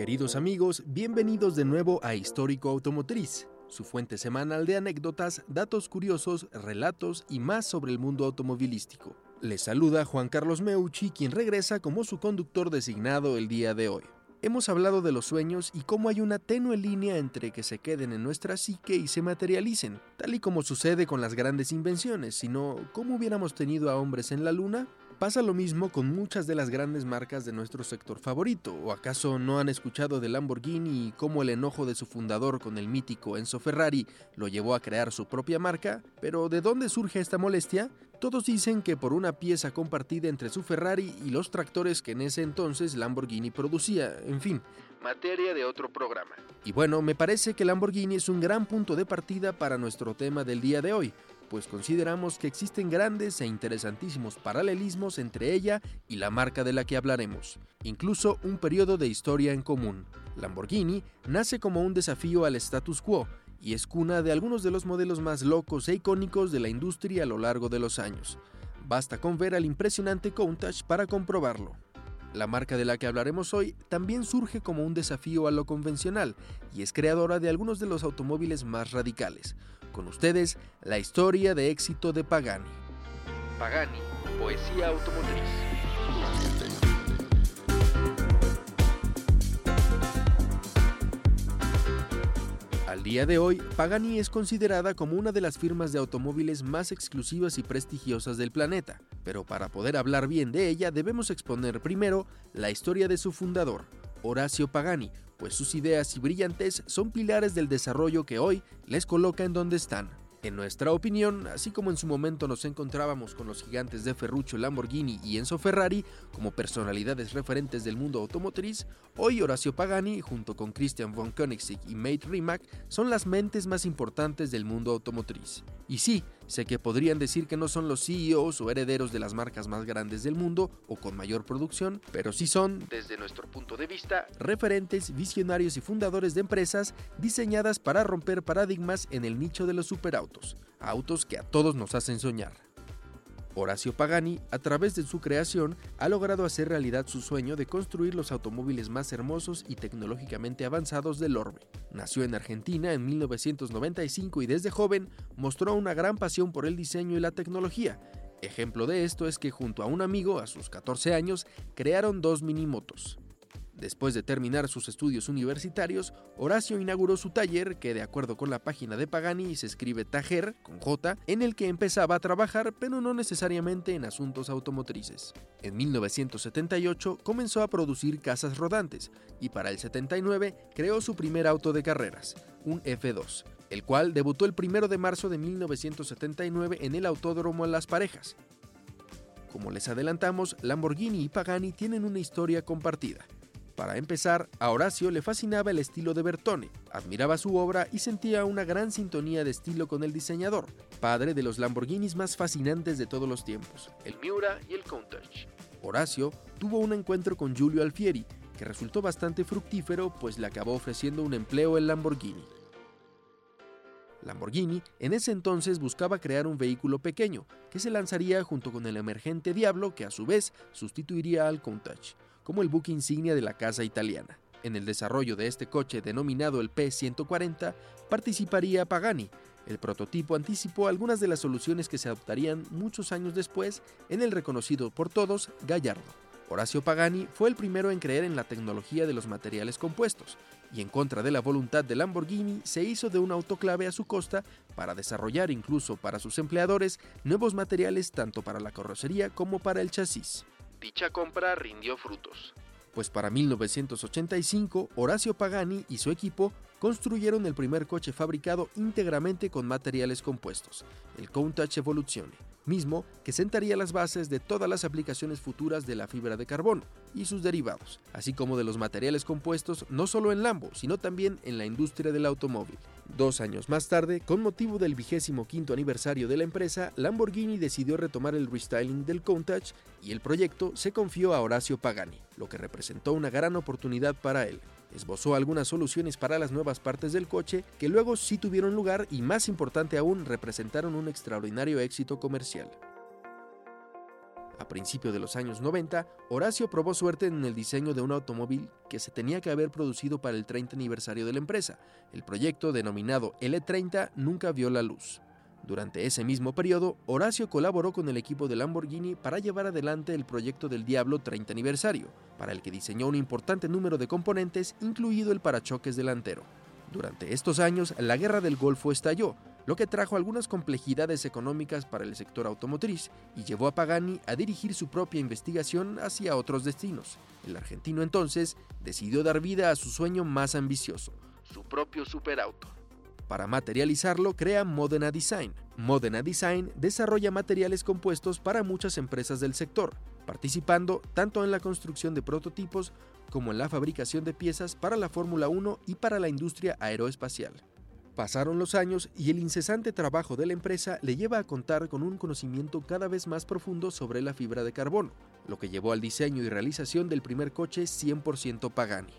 Queridos amigos, bienvenidos de nuevo a Histórico Automotriz, su fuente semanal de anécdotas, datos curiosos, relatos y más sobre el mundo automovilístico. Les saluda Juan Carlos Meucci, quien regresa como su conductor designado el día de hoy. Hemos hablado de los sueños y cómo hay una tenue línea entre que se queden en nuestra psique y se materialicen, tal y como sucede con las grandes invenciones, sino cómo hubiéramos tenido a hombres en la luna. Pasa lo mismo con muchas de las grandes marcas de nuestro sector favorito, o acaso no han escuchado de Lamborghini y cómo el enojo de su fundador con el mítico Enzo Ferrari lo llevó a crear su propia marca, pero ¿de dónde surge esta molestia? Todos dicen que por una pieza compartida entre su Ferrari y los tractores que en ese entonces Lamborghini producía, en fin, materia de otro programa. Y bueno, me parece que Lamborghini es un gran punto de partida para nuestro tema del día de hoy, pues consideramos que existen grandes e interesantísimos paralelismos entre ella y la marca de la que hablaremos, incluso un periodo de historia en común. Lamborghini nace como un desafío al status quo y es cuna de algunos de los modelos más locos e icónicos de la industria a lo largo de los años. Basta con ver al impresionante Countach para comprobarlo. La marca de la que hablaremos hoy también surge como un desafío a lo convencional y es creadora de algunos de los automóviles más radicales. Con ustedes, la historia de éxito de Pagani. Pagani, poesía automotriz. Al día de hoy, Pagani es considerada como una de las firmas de automóviles más exclusivas y prestigiosas del planeta, pero para poder hablar bien de ella debemos exponer primero la historia de su fundador, Horacio Pagani, pues sus ideas y brillantes son pilares del desarrollo que hoy les coloca en donde están. En nuestra opinión, así como en su momento nos encontrábamos con los gigantes de Ferruccio Lamborghini y Enzo Ferrari como personalidades referentes del mundo automotriz, hoy Horacio Pagani, junto con Christian von Koenigsegg y Mate Rimac, son las mentes más importantes del mundo automotriz. Y sí, sé que podrían decir que no son los CEOs o herederos de las marcas más grandes del mundo o con mayor producción, pero sí son, desde nuestro punto de vista, referentes, visionarios y fundadores de empresas diseñadas para romper paradigmas en el nicho de los superautos, autos que a todos nos hacen soñar. Horacio Pagani, a través de su creación, ha logrado hacer realidad su sueño de construir los automóviles más hermosos y tecnológicamente avanzados del orbe. Nació en Argentina en 1995 y desde joven mostró una gran pasión por el diseño y la tecnología. Ejemplo de esto es que junto a un amigo, a sus 14 años, crearon dos minimotos. Después de terminar sus estudios universitarios, Horacio inauguró su taller, que de acuerdo con la página de Pagani se escribe Tajer, con J, en el que empezaba a trabajar, pero no necesariamente en asuntos automotrices. En 1978 comenzó a producir casas rodantes y para el 79 creó su primer auto de carreras, un F2, el cual debutó el 1 de marzo de 1979 en el Autódromo Las Parejas. Como les adelantamos, Lamborghini y Pagani tienen una historia compartida. Para empezar, a Horacio le fascinaba el estilo de Bertone, admiraba su obra y sentía una gran sintonía de estilo con el diseñador, padre de los Lamborghinis más fascinantes de todos los tiempos, el Miura y el Countach. Horacio tuvo un encuentro con Giulio Alfieri, que resultó bastante fructífero pues le acabó ofreciendo un empleo en Lamborghini. Lamborghini en ese entonces buscaba crear un vehículo pequeño que se lanzaría junto con el emergente Diablo que a su vez sustituiría al Countach como el buque insignia de la casa italiana. En el desarrollo de este coche denominado el P140 participaría Pagani. El prototipo anticipó algunas de las soluciones que se adoptarían muchos años después en el reconocido por todos Gallardo. Horacio Pagani fue el primero en creer en la tecnología de los materiales compuestos y en contra de la voluntad de Lamborghini se hizo de un autoclave a su costa para desarrollar incluso para sus empleadores nuevos materiales tanto para la carrocería como para el chasis. Dicha compra rindió frutos, pues para 1985 Horacio Pagani y su equipo construyeron el primer coche fabricado íntegramente con materiales compuestos, el Countach Evoluzione, mismo que sentaría las bases de todas las aplicaciones futuras de la fibra de carbono y sus derivados, así como de los materiales compuestos no solo en Lambo, sino también en la industria del automóvil. Dos años más tarde, con motivo del vigésimo quinto aniversario de la empresa, Lamborghini decidió retomar el restyling del Countach y el proyecto se confió a Horacio Pagani, lo que representó una gran oportunidad para él. Esbozó algunas soluciones para las nuevas partes del coche que luego sí tuvieron lugar y más importante aún representaron un extraordinario éxito comercial. A principios de los años 90, Horacio probó suerte en el diseño de un automóvil que se tenía que haber producido para el 30 aniversario de la empresa. El proyecto, denominado L30, nunca vio la luz. Durante ese mismo periodo, Horacio colaboró con el equipo de Lamborghini para llevar adelante el proyecto del Diablo 30 aniversario, para el que diseñó un importante número de componentes, incluido el parachoques delantero. Durante estos años, la guerra del Golfo estalló, lo que trajo algunas complejidades económicas para el sector automotriz y llevó a Pagani a dirigir su propia investigación hacia otros destinos. El argentino entonces decidió dar vida a su sueño más ambicioso, su propio superauto. Para materializarlo, crea Modena Design. Modena Design desarrolla materiales compuestos para muchas empresas del sector, participando tanto en la construcción de prototipos como en la fabricación de piezas para la Fórmula 1 y para la industria aeroespacial. Pasaron los años y el incesante trabajo de la empresa le lleva a contar con un conocimiento cada vez más profundo sobre la fibra de carbono, lo que llevó al diseño y realización del primer coche 100% Pagani.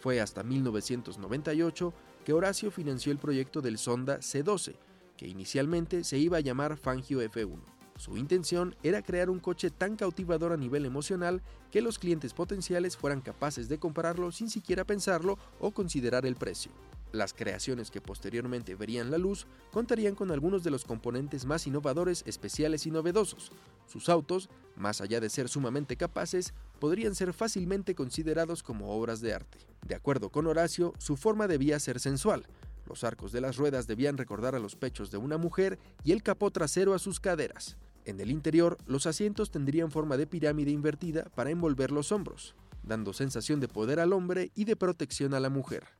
Fue hasta 1998 que Horacio financió el proyecto del Sonda C12, que inicialmente se iba a llamar Fangio F1. Su intención era crear un coche tan cautivador a nivel emocional que los clientes potenciales fueran capaces de comprarlo sin siquiera pensarlo o considerar el precio. Las creaciones que posteriormente verían la luz contarían con algunos de los componentes más innovadores, especiales y novedosos. Sus autos, más allá de ser sumamente capaces, podrían ser fácilmente considerados como obras de arte. De acuerdo con Horacio, su forma debía ser sensual. Los arcos de las ruedas debían recordar a los pechos de una mujer y el capó trasero a sus caderas. En el interior, los asientos tendrían forma de pirámide invertida para envolver los hombros, dando sensación de poder al hombre y de protección a la mujer.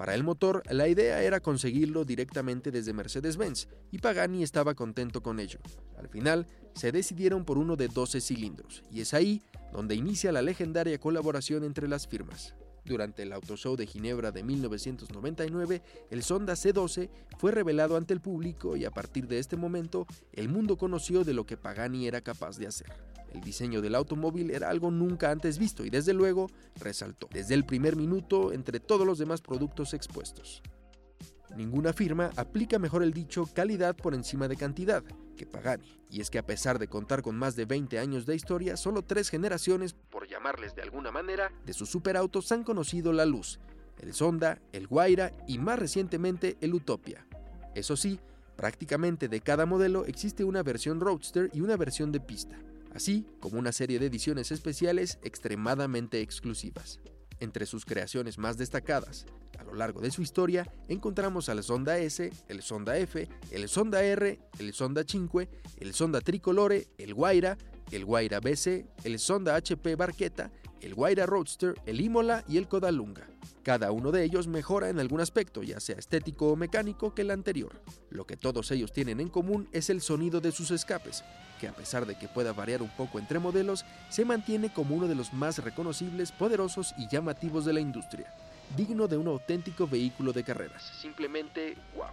Para el motor, la idea era conseguirlo directamente desde Mercedes-Benz, y Pagani estaba contento con ello. Al final, se decidieron por uno de 12 cilindros, y es ahí donde inicia la legendaria colaboración entre las firmas. Durante el Auto Show de Ginebra de 1999, el Sonda C12 fue revelado ante el público y a partir de este momento, el mundo conoció de lo que Pagani era capaz de hacer. El diseño del automóvil era algo nunca antes visto y desde luego resaltó desde el primer minuto entre todos los demás productos expuestos. Ninguna firma aplica mejor el dicho calidad por encima de cantidad Pagani, y es que a pesar de contar con más de 20 años de historia, solo tres generaciones, por llamarles de alguna manera, de sus superautos han conocido la luz, el Sonda, el Guaira y más recientemente el Utopia. Eso sí, prácticamente de cada modelo existe una versión roadster y una versión de pista así como una serie de ediciones especiales extremadamente exclusivas. Entre sus creaciones más destacadas a lo largo de su historia encontramos al Sonda S, el Sonda F, el Sonda R, el Sonda 5, el Sonda Tricolore, el Guaira, el Guaira BC, el Sonda HP Barqueta, el Guaira Roadster, el Imola y el Codalunga. Cada uno de ellos mejora en algún aspecto, ya sea estético o mecánico, que el anterior. Lo que todos ellos tienen en común es el sonido de sus escapes, que a pesar de que pueda variar un poco entre modelos, se mantiene como uno de los más reconocibles, poderosos y llamativos de la industria, digno de un auténtico vehículo de carreras. Simplemente wow.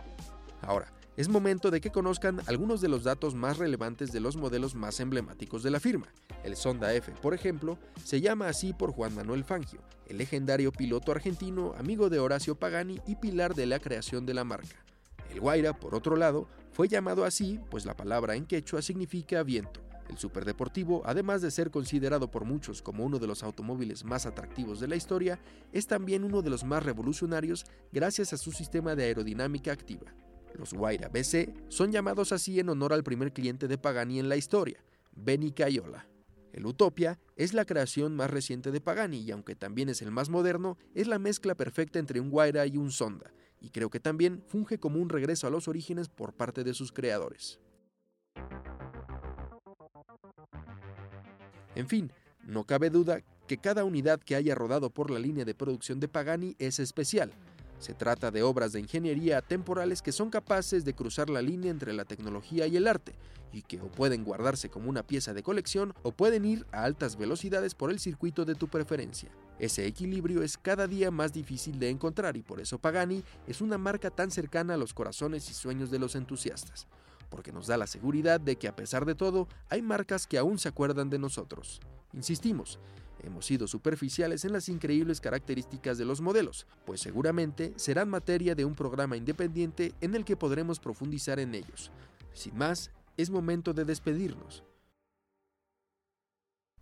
Ahora, es momento de que conozcan algunos de los datos más relevantes de los modelos más emblemáticos de la firma. El Sonda F, por ejemplo, se llama así por Juan Manuel Fangio, el legendario piloto argentino, amigo de Horacio Pagani y pilar de la creación de la marca. El Guaira, por otro lado, fue llamado así pues la palabra en quechua significa viento. El superdeportivo, además de ser considerado por muchos como uno de los automóviles más atractivos de la historia, es también uno de los más revolucionarios gracias a su sistema de aerodinámica activa. Los Guaira BC son llamados así en honor al primer cliente de Pagani en la historia, Benny Cayola. El Utopia es la creación más reciente de Pagani y aunque también es el más moderno, es la mezcla perfecta entre un Guaira y un Sonda, y creo que también funge como un regreso a los orígenes por parte de sus creadores. En fin, no cabe duda que cada unidad que haya rodado por la línea de producción de Pagani es especial, se trata de obras de ingeniería temporales que son capaces de cruzar la línea entre la tecnología y el arte, y que o pueden guardarse como una pieza de colección o pueden ir a altas velocidades por el circuito de tu preferencia. Ese equilibrio es cada día más difícil de encontrar y por eso Pagani es una marca tan cercana a los corazones y sueños de los entusiastas, porque nos da la seguridad de que a pesar de todo hay marcas que aún se acuerdan de nosotros. Insistimos, Hemos sido superficiales en las increíbles características de los modelos, pues seguramente serán materia de un programa independiente en el que podremos profundizar en ellos. Sin más, es momento de despedirnos.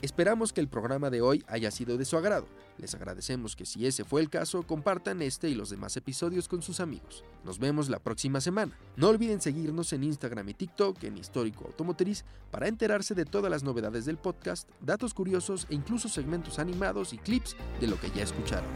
Esperamos que el programa de hoy haya sido de su agrado. Les agradecemos que si ese fue el caso, compartan este y los demás episodios con sus amigos. Nos vemos la próxima semana. No olviden seguirnos en Instagram y TikTok en Histórico Automotriz para enterarse de todas las novedades del podcast, datos curiosos e incluso segmentos animados y clips de lo que ya escucharon.